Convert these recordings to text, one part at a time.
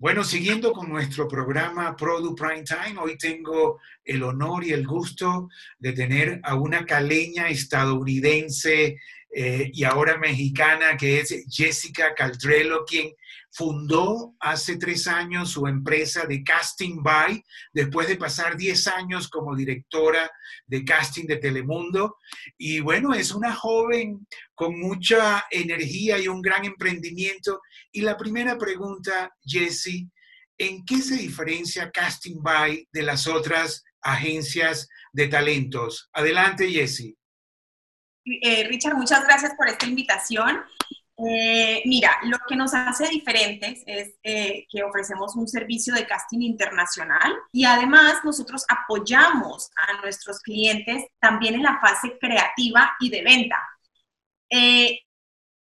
Bueno, siguiendo con nuestro programa Produ Prime Time, hoy tengo el honor y el gusto de tener a una caleña estadounidense eh, y ahora mexicana que es Jessica Caldrello, quien fundó hace tres años su empresa de Casting By, después de pasar diez años como directora de casting de Telemundo. Y bueno, es una joven con mucha energía y un gran emprendimiento. Y la primera pregunta, Jessie, ¿en qué se diferencia Casting By de las otras agencias de talentos? Adelante, Jessie. Eh, Richard, muchas gracias por esta invitación. Eh, mira, lo que nos hace diferentes es eh, que ofrecemos un servicio de casting internacional y además nosotros apoyamos a nuestros clientes también en la fase creativa y de venta.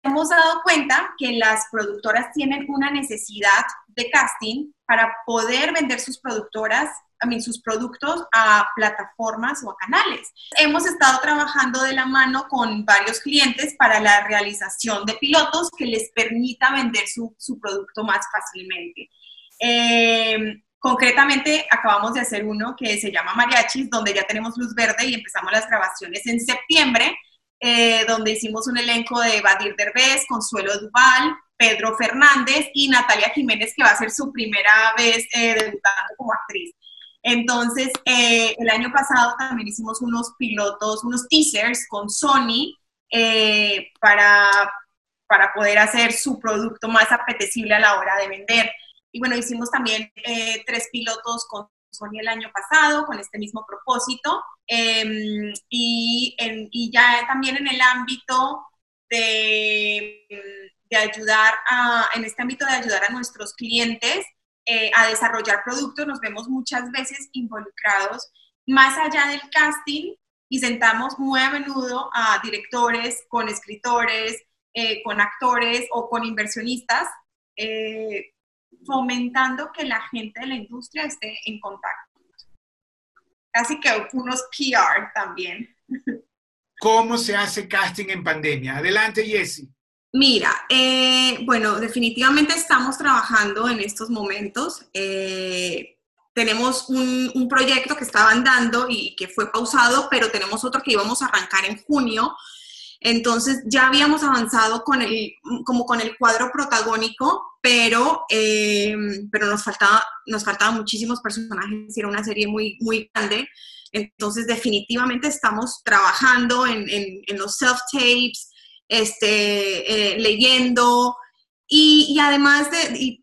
Hemos dado cuenta que las productoras tienen una necesidad de casting para poder vender sus productoras sus productos a plataformas o a canales. Hemos estado trabajando de la mano con varios clientes para la realización de pilotos que les permita vender su, su producto más fácilmente. Eh, concretamente, acabamos de hacer uno que se llama Mariachis, donde ya tenemos luz verde y empezamos las grabaciones en septiembre, eh, donde hicimos un elenco de Badir Derbez, Consuelo Duval, Pedro Fernández y Natalia Jiménez, que va a ser su primera vez eh, debutando como actriz. Entonces, eh, el año pasado también hicimos unos pilotos, unos teasers con Sony eh, para, para poder hacer su producto más apetecible a la hora de vender. Y bueno, hicimos también eh, tres pilotos con Sony el año pasado con este mismo propósito. Em, y, y, ya también en el ámbito de, de ayudar a, en este ámbito de ayudar a nuestros clientes, eh, a desarrollar productos, nos vemos muchas veces involucrados más allá del casting y sentamos muy a menudo a directores con escritores, eh, con actores o con inversionistas, eh, fomentando que la gente de la industria esté en contacto. Casi que unos PR también. ¿Cómo se hace casting en pandemia? Adelante, Jessie. Mira, eh, bueno, definitivamente estamos trabajando en estos momentos. Eh, tenemos un, proyecto que estaba andando y que fue pausado, pero tenemos otro que íbamos a arrancar en junio. Entonces ya habíamos avanzado con el, como con el cuadro protagónico, pero, eh, pero nos, faltaba, nos faltaban muchísimos personajes era una serie muy, muy grande. Entonces definitivamente estamos trabajando en los self-tapes, este, eh, leyendo y, además de...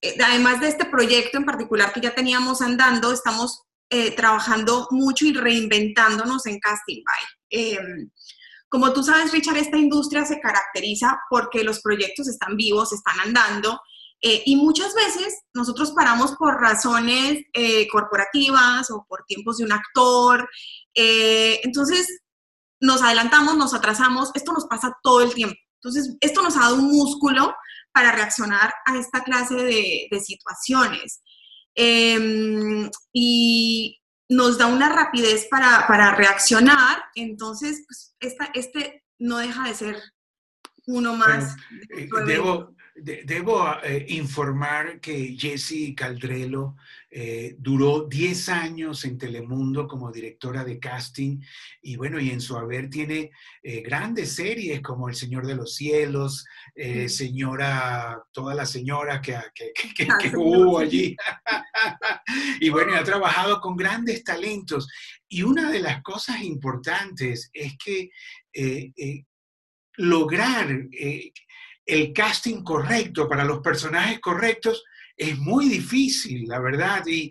Eh, además de este proyecto en particular que ya teníamos andando, estamos eh, trabajando mucho y reinventándonos en Casting By. Como tú sabes, Richard, esta industria se caracteriza porque los proyectos están vivos, están andando, y muchas veces nosotros paramos por razones corporativas o por tiempos de un actor. entonces, nos adelantamos, nos atrasamos, esto nos pasa todo el tiempo. Entonces, esto nos ha dado un músculo para reaccionar a esta clase de, situaciones. Em, y nos da una rapidez para, reaccionar. Entonces, pues, este no deja de ser uno más. Eh, debo, debo eh, informar que Jessie Caldrelo eh, duró 10 años en Telemundo como directora de casting y bueno, y en su haber tiene eh, grandes series como El Señor de los Cielos, eh, Señora, toda la señora que, que, que, ah, hubo allí. y bueno, y ha trabajado con grandes talentos. Y una de las cosas importantes es que lograr el casting correcto para los personajes correctos es muy difícil, la verdad, y,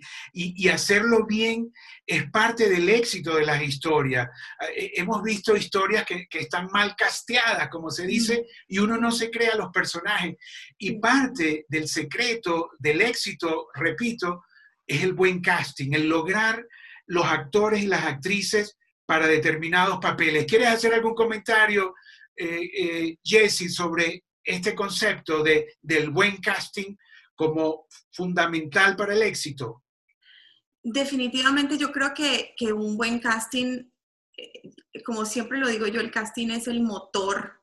hacerlo bien es parte del éxito de las historias. Eh, hemos visto historias que, están mal casteadas, como se dice, y uno no se crea los personajes. Y parte del secreto del éxito, repito, es el buen casting, el lograr los actores y las actrices para determinados papeles. ¿Quieres hacer algún comentario, eh, eh, Jesse, sobre este concepto de, del buen casting? Como fundamental para el éxito? Definitivamente yo creo que, un buen casting, eh, como siempre lo digo yo, el casting es el motor,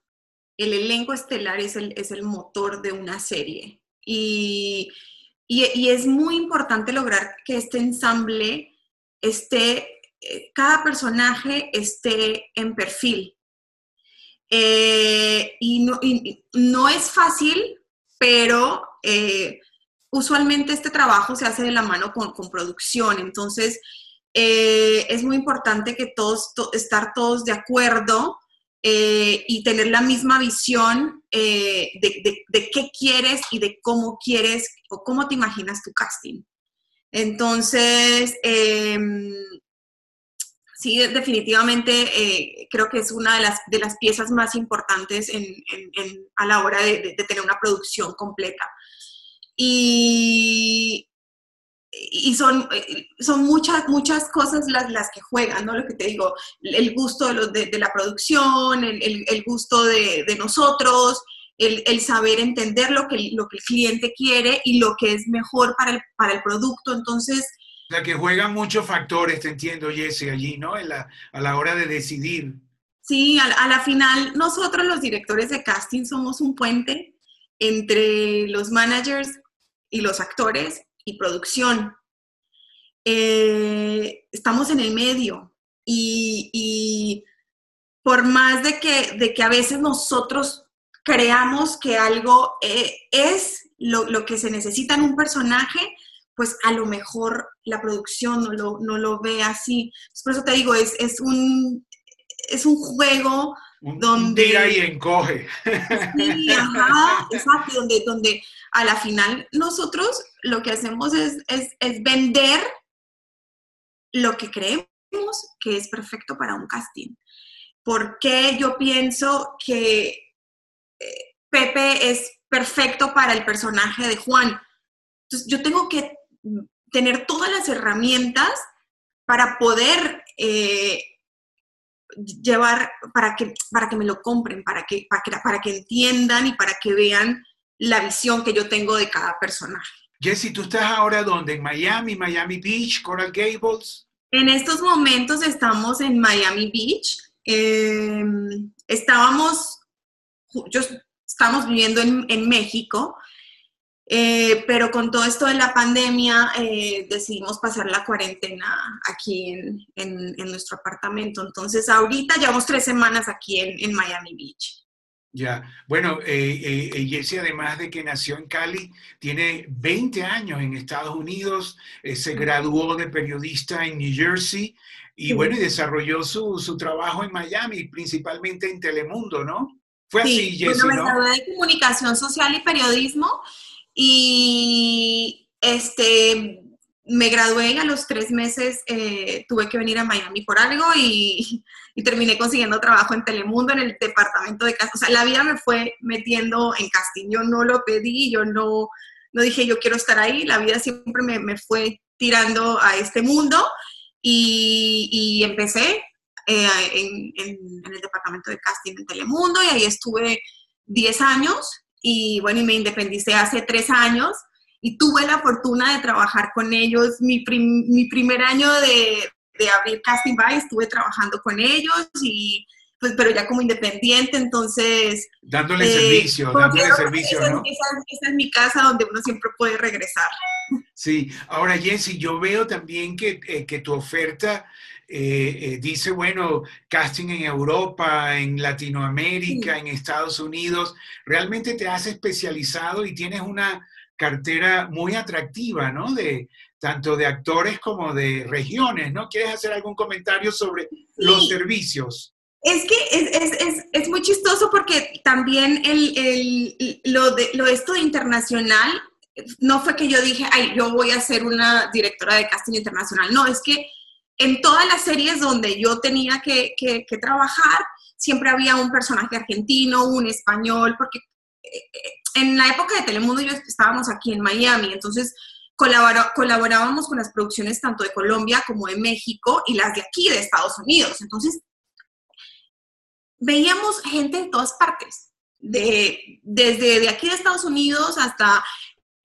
el elenco estelar es el, es el motor de una serie. Y y, es muy importante lograr que este ensamble esté, eh, cada personaje esté en perfil. Eh, y, no, es fácil, pero eh, usualmente este trabajo se hace de la mano con, producción, entonces es muy importante que todos, estar todos de acuerdo eh, y tener la misma visión eh, de, qué quieres y de cómo quieres o cómo te imaginas tu casting. Entonces, sí, definitivamente eh, creo que es una de las, de las piezas más importantes a la hora de, de tener una producción completa. Y, y son, son muchas, muchas cosas las, las que juegan, ¿no? Lo que te digo, el gusto de, de, la producción, el, el, gusto de, de nosotros, el, el, saber entender lo que, lo que el cliente quiere y lo que es mejor para el, para el producto. Entonces... O sea, que juegan muchos factores, te entiendo, Jesse, allí, ¿no? la, a la hora de decidir. Sí, a, a la final, nosotros los directores de casting somos un puente entre los managers y los actores y producción. Eh, estamos en el medio y, por más de que, de que a veces nosotros creamos que algo eh, es lo, que se necesita en un personaje, pues a lo mejor la producción no lo, no lo ve así. Por eso te digo, es, es, un, es un juego donde... y encoge. Sí, ajá, exacto, donde, donde a la final nosotros lo que hacemos es, vender lo que creemos que es perfecto para un casting. ¿Por qué yo pienso que eh, Pepe es perfecto para el personaje de Juan? Entonces, yo tengo que tener todas las herramientas para poder eh, llevar, para que, para que me lo compren, para que, para que, para que entiendan y para que vean la visión que yo tengo de cada personaje. Jesse, ¿tú estás ahora dónde? ¿En Miami, Miami Beach, Coral Gables? En estos momentos estamos en Miami Beach. Em, estábamos, yo, estamos viviendo en, en México, eh, pero con todo esto de la pandemia eh, decidimos pasar la cuarentena aquí en, en, en, nuestro apartamento. Entonces ahorita llevamos tres semanas aquí en Miami Beach. Ya, bueno, eh, eh, Jesse, además de que nació en Cali, tiene 20 años en Estados Unidos, eh, se graduó de periodista en New Jersey y bueno, y desarrolló su, su, trabajo en Miami, principalmente en Telemundo, ¿no? Fue así, Jesse, bueno, me gradué de comunicación social y periodismo y este, me gradué y a los tres meses eh, tuve que venir a Miami por algo y, terminé consiguiendo trabajo en Telemundo en el departamento de casting. O sea, la vida me fue metiendo en casting. Yo no lo pedí, yo no, no dije yo quiero estar ahí. La vida siempre me, fue tirando a este mundo y, empecé eh, en, en, el departamento de casting en Telemundo y ahí estuve 10 años y bueno, y me independicé hace tres años y tuve la fortuna de trabajar con ellos. Mi, mi primer año de, de, abrir Casting By estuve trabajando con ellos y pues pero ya como independiente, entonces... Dándole eh, servicio, dándole servicio, esa, ¿no? Esa, es mi casa donde uno siempre puede regresar. Sí, ahora Jessy, yo veo también que, eh, que tu oferta eh, dice, bueno, casting en Europa, en Latinoamérica, en Estados Unidos, realmente te has especializado y tienes una cartera muy atractiva, ¿no? De tanto de actores como de regiones, ¿no? ¿Quieres hacer algún comentario sobre los servicios? Es que es, es, es, muy chistoso porque también el, el, lo, de, lo esto de internacional no fue que yo dije, ay, yo voy a ser una directora de casting internacional. No, es que en todas las series donde yo tenía que, que, que trabajar, siempre había un personaje argentino, un español, porque eh, en la época de Telemundo yo estábamos aquí en Miami, entonces colaborábamos con las producciones tanto de Colombia como de México y las de aquí de Estados Unidos. Entonces, veíamos gente de todas partes, de, desde de aquí de Estados Unidos hasta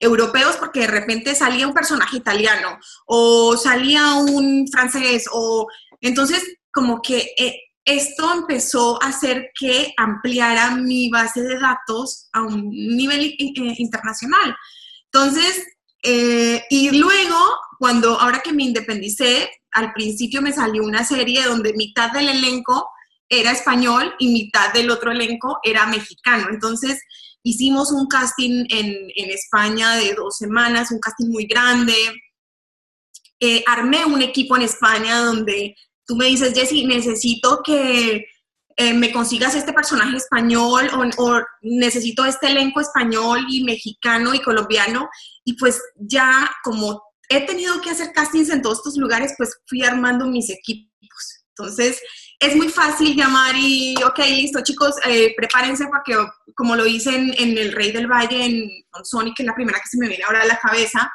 europeos, porque de repente salía un personaje italiano o salía un francés, o entonces como que eh, esto empezó a hacer que ampliara mi base de datos a un nivel eh, internacional. Entonces, Eh, y luego, cuando, ahora que me independicé, al principio me salió una serie donde mitad del elenco era español y mitad del otro elenco era mexicano. Entonces, hicimos un casting en, España de dos semanas, un casting muy grande. Eh, armé un equipo en España donde tú me dices, Jessy, necesito que eh, me consigas este personaje español o, necesito este elenco español y mexicano y colombiano. Y pues ya como he tenido que hacer castings en todos estos lugares, pues fui armando mis equipos. Entonces, es muy fácil llamar y, ok, listo, chicos, eh, prepárense porque, como lo hice en, El Rey del Valle, en Sonic, que es la primera que se me viene ahora a la cabeza,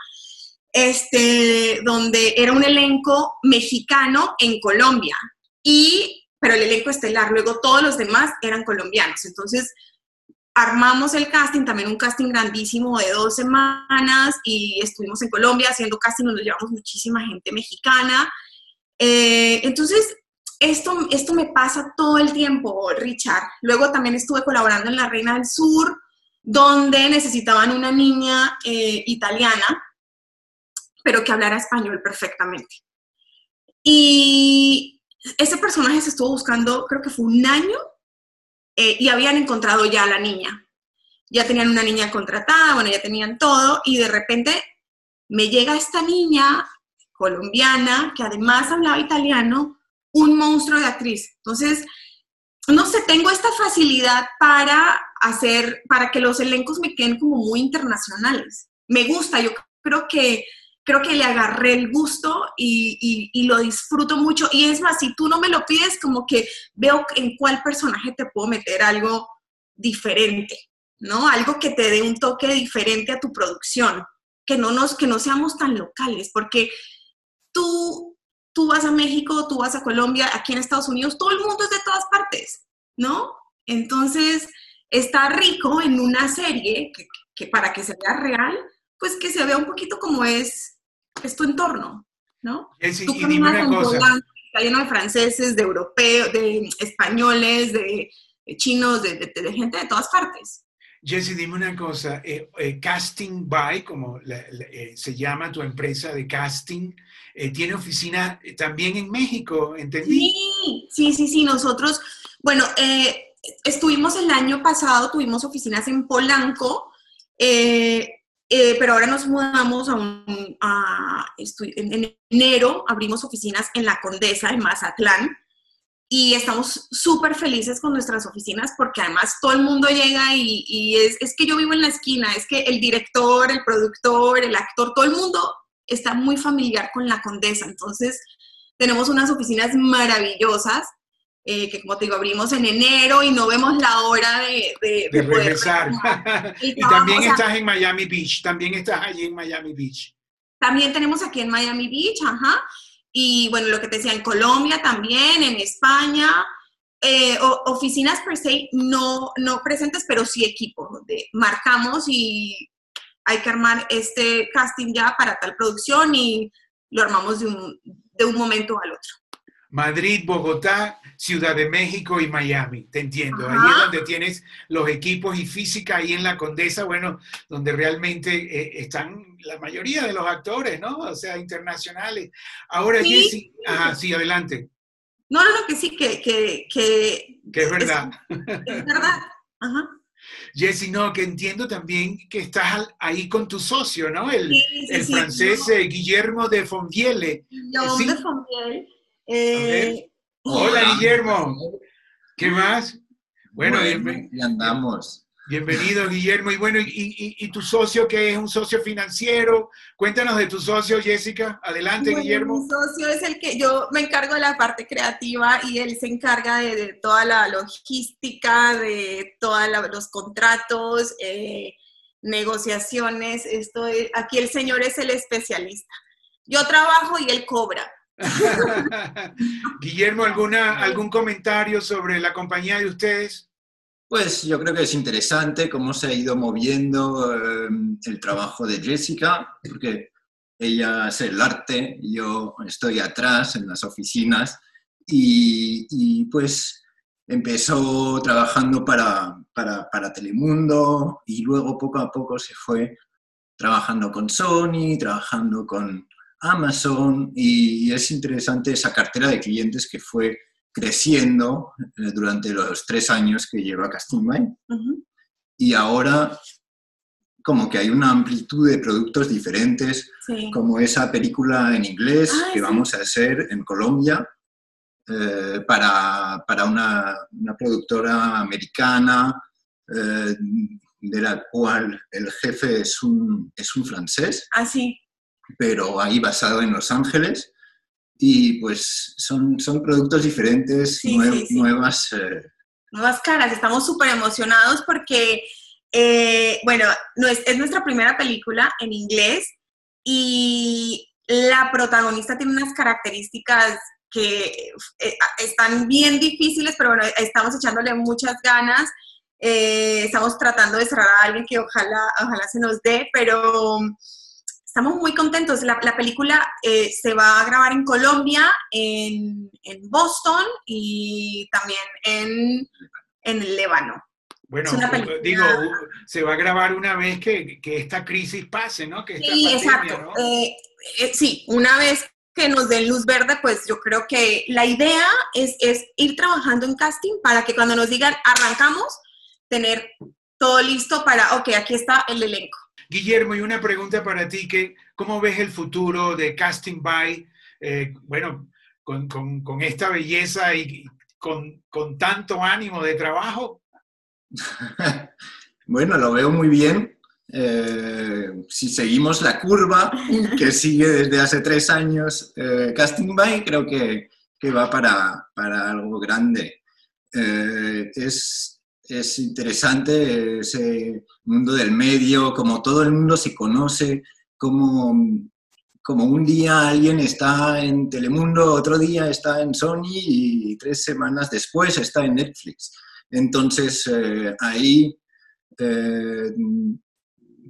este, donde era un elenco mexicano en Colombia, y, pero el elenco estelar, luego todos los demás eran colombianos. Entonces, armamos el casting, también un casting grandísimo de dos semanas, y estuvimos en Colombia haciendo casting donde llevamos muchísima gente mexicana. Eh, entonces, esto, esto me pasa todo el tiempo, Richard. Luego también estuve colaborando en La Reina del Sur, donde necesitaban una niña eh, italiana pero que hablara español perfectamente. Y ese personaje se estuvo buscando, creo que fue un año, eh, y habían encontrado ya a la niña. Ya tenían una niña contratada, bueno, ya tenían todo, y de repente me llega esta niña colombiana, que además hablaba italiano, un monstruo de actriz. Entonces, no sé, tengo esta facilidad para hacer, para que los elencos me queden como muy internacionales. Me gusta, yo creo que creo que le agarré el gusto y, lo disfruto mucho. Y es más, si tú no me lo pides, como que veo en cuál personaje te puedo meter algo diferente, ¿no? Algo que te dé un toque diferente a tu producción, que no, nos, que no seamos tan locales, porque tú, tú vas a México, tú vas a Colombia, aquí en Estados Unidos, todo el mundo es de todas partes, ¿no? Entonces, está rico en una serie que, que para que se vea real, pues que se vea un poquito como es, es tu entorno, ¿no? Es, Tú dime una cosa. está lleno de franceses, de europeos, de españoles, de, chinos, de, gente de todas partes. Jesse, dime una cosa, eh, eh, Casting By, como eh, se llama tu empresa de casting, tiene oficina también en México, ¿entendí? Sí, sí, sí, sí, nosotros, bueno, estuvimos el año pasado, tuvimos oficinas en Polanco, eh, pero ahora nos mudamos a, un, en enero, abrimos oficinas en La Condesa, en Mazatlán, y estamos súper felices con nuestras oficinas porque además todo el mundo llega y, y es, es, que yo vivo en la esquina, es que el director, el productor, el actor, todo el mundo está muy familiar con La Condesa, entonces tenemos unas oficinas maravillosas eh, que como te digo, abrimos en enero y no vemos la hora de, de, regresar. y, también estás en Miami Beach, también estás allí en Miami Beach. También tenemos aquí en Miami Beach, ajá. Y bueno, lo que te decía, en Colombia también, en España, eh, oficinas per se no, no presentes, pero sí equipos, donde marcamos y hay que armar este casting ya para tal producción y lo armamos de un, de un momento al otro. Madrid, Bogotá, Ciudad de México y Miami, te entiendo. Ahí es donde tienes los equipos y física, ahí en la Condesa, bueno, donde realmente eh, están la mayoría de los actores, ¿no? O sea, internacionales. Ahora, sí. Jessy, ajá, sí, adelante. No, no, no, que sí, que... Que, que, es verdad. Es, verdad, ajá. Jessy, no, que entiendo también que estás ahí con tu socio, ¿no? El, el francés eh, Guillermo de Fondiele. Guillermo de Fondiele. Eh, Hola, Guillermo. ¿Qué más? Bueno, y andamos. Bienvenido, Guillermo. Y bueno, y, tu socio que es un socio financiero? Cuéntanos de tu socio, Jessica. Adelante, Guillermo. Mi socio es el que yo me encargo de la parte creativa y él se encarga de, toda la logística, de todos los contratos, eh, negociaciones. Esto aquí el señor es el especialista. Yo trabajo y él cobra. Guillermo, ¿alguna, ¿algún comentario sobre la compañía de ustedes? Pues yo creo que es interesante cómo se ha ido moviendo em, el trabajo de Jessica, porque ella es el arte, yo estoy atrás en las oficinas y, pues empezó trabajando para, para, para, Telemundo y luego poco a poco se fue trabajando con Sony, trabajando con Amazon y es interesante esa cartera de clientes que fue creciendo eh, durante los tres años que lleva Casting Y ahora como que hay una amplitud de productos diferentes, como esa película en inglés ah, que vamos a hacer en Colombia eh, para, para una, una, productora americana eh, de la cual el jefe es un, es un francés. Ah, sí. Pero ahí basado en Los Ángeles. Y pues son, son productos diferentes, nuevas. Eh, nuevas caras. Estamos súper emocionados porque eh, bueno, no es, es nuestra primera película en inglés y la protagonista tiene unas características que eh, están bien difíciles, pero bueno, estamos echándole muchas ganas. Eh, estamos tratando de cerrar a alguien que ojalá, ojalá se nos dé, pero estamos muy contentos. La, la película se va a grabar en Colombia, en, en Boston y también en, en el Lébano. Bueno, digo, se va a grabar una vez que, que esta crisis pase, ¿no? Que sí, exacto. Eh, eh, sí, una vez que nos den luz verde, pues yo creo que la idea es, es, ir trabajando en casting para que cuando nos digan arrancamos, tener todo listo para, ok, aquí está el elenco. Guillermo, y una pregunta para ti, que, ¿cómo ves el futuro de Casting By? Eh, bueno, con, con, esta belleza y con, con tanto ánimo de trabajo, bueno, lo veo muy bien. Eh, si seguimos la curva que sigue desde hace tres años eh, Casting By, creo que, va para, algo grande. Es, interesante ese mundo del medio, como todo el mundo se conoce, como, como un día alguien está en Telemundo, otro día está en Sony y tres semanas después está en Netflix. Entonces, eh, ahí eh,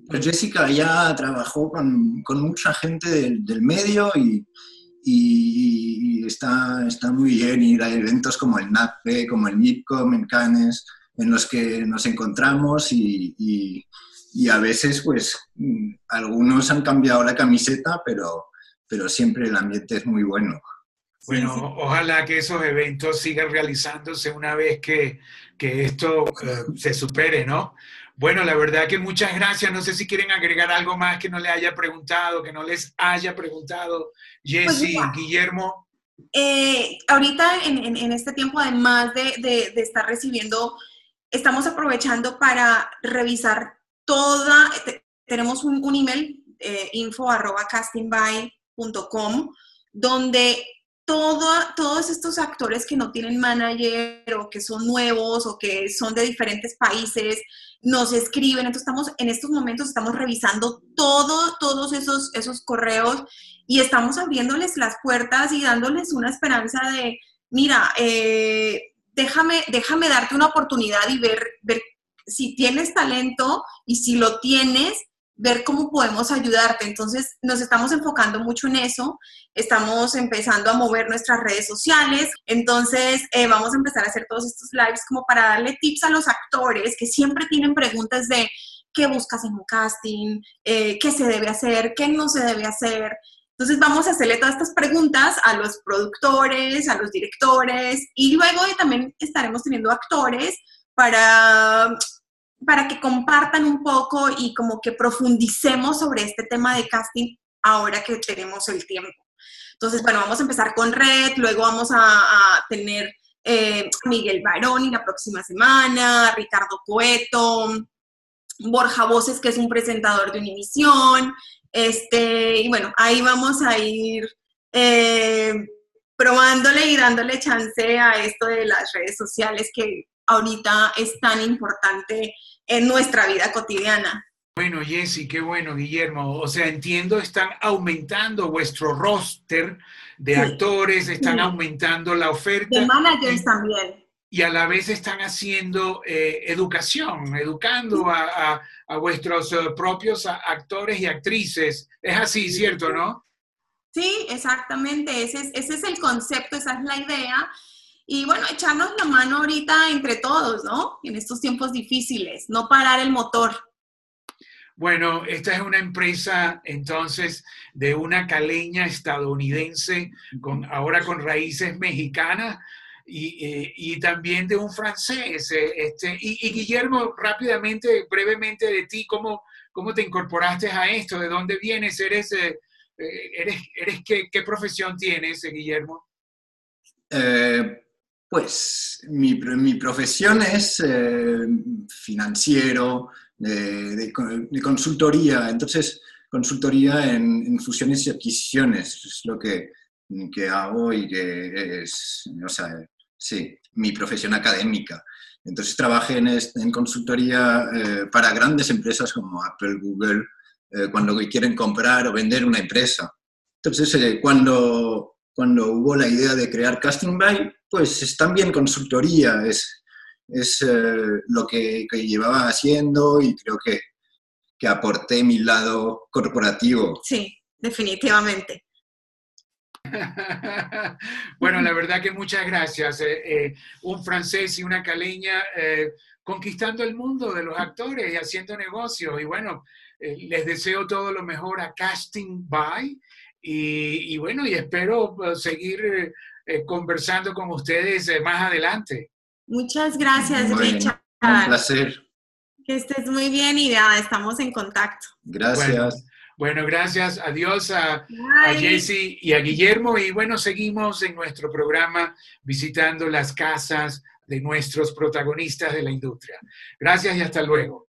pues Jessica ya trabajó con, mucha gente del, medio y, está, está, muy bien ir a eventos como el NAPE, como el MIPCOM en Cannes, en los que nos encontramos y, a veces pues algunos han cambiado la camiseta, pero, pero siempre el ambiente es muy bueno. Bueno, ojalá que esos eventos sigan realizándose una vez que, que esto eh, se supere, ¿no? Bueno, la verdad que muchas gracias. No sé si quieren agregar algo más que no le haya preguntado, que no les haya preguntado Jessy, pues Guillermo. Eh, ahorita en, en, este tiempo, además de, de, de, estar recibiendo, estamos aprovechando para revisar toda, tenemos un, un email, eh, donde todos estos actores que no tienen manager o que son nuevos o que son de diferentes países nos escriben. Entonces estamos en estos momentos estamos revisando todo, todos esos, esos correos y estamos abriéndoles las puertas y dándoles una esperanza de, mira, eh, déjame, déjame darte una oportunidad y ver, ver si tienes talento y si lo tienes, ver cómo podemos ayudarte. Entonces, nos estamos enfocando mucho en eso, estamos empezando a mover nuestras redes sociales, entonces eh, vamos a empezar a hacer todos estos lives como para darle tips a los actores que siempre tienen preguntas de qué buscas en un casting, eh, qué se debe hacer, qué no se debe hacer. Entonces vamos a hacerle todas estas preguntas a los productores, a los directores y luego también estaremos teniendo actores para para que compartan un poco y como que profundicemos sobre este tema de casting ahora que tenemos el tiempo. Entonces, bueno, vamos a empezar con Red, luego vamos a, tener eh, Miguel Baroni la próxima semana, Ricardo Coeto, Borja Voces, que es un presentador de Univisión, este, y bueno, ahí vamos a ir eh, probándole y dándole chance a esto de las redes sociales que ahorita es tan importante en nuestra vida cotidiana. Bueno, Jessy, qué bueno, Guillermo. O sea, entiendo, están aumentando vuestro roster de actores, están aumentando la oferta. De managers también. Y a la vez están haciendo eh, educación, educando a, vuestros eh, propios actores y actrices. Es así, ¿cierto, no? Sí, exactamente. Ese es, ese es el concepto, esa es la idea y bueno, echarnos la mano ahorita entre todos, ¿no? En estos tiempos difíciles, no parar el motor. Bueno, esta es una empresa entonces de una caleña estadounidense, con, ahora con raíces mexicanas, y, eh, y, también de un francés. Eh, este, y, Guillermo, rápidamente, brevemente de ti, ¿cómo, cómo te incorporaste a esto? ¿De dónde vienes? ¿Eres, eh, eres, eres qué, profesión tienes, Guillermo? pues mi, mi, profesión es financiero, de, de, consultoría, entonces consultoría en, en fusiones y adquisiciones, es lo que, que hago y que es, sí, mi profesión académica. Entonces trabajé en, en consultoría eh, para grandes empresas como Apple, Google, eh, cuando quieren comprar o vender una empresa. Entonces, eh, cuando, cuando hubo la idea de crear Casting By, pues es también consultoría, es, es lo que, que, llevaba haciendo y creo que, que aporté mi lado corporativo. Sí, definitivamente. bueno, la verdad que muchas gracias. Eh, eh, un francés y una caleña eh, conquistando el mundo de los actores y haciendo negocios. Y bueno, les deseo todo lo mejor a Casting By. Y, y bueno, y espero seguir conversando con ustedes más adelante. Muchas gracias, Richard. Un placer. Que estés muy bien y ya estamos en contacto. Gracias. Bueno, gracias. Adiós a, a Jesse y a Guillermo. Y bueno, seguimos en nuestro programa visitando las casas de nuestros protagonistas de la industria. Gracias y hasta luego.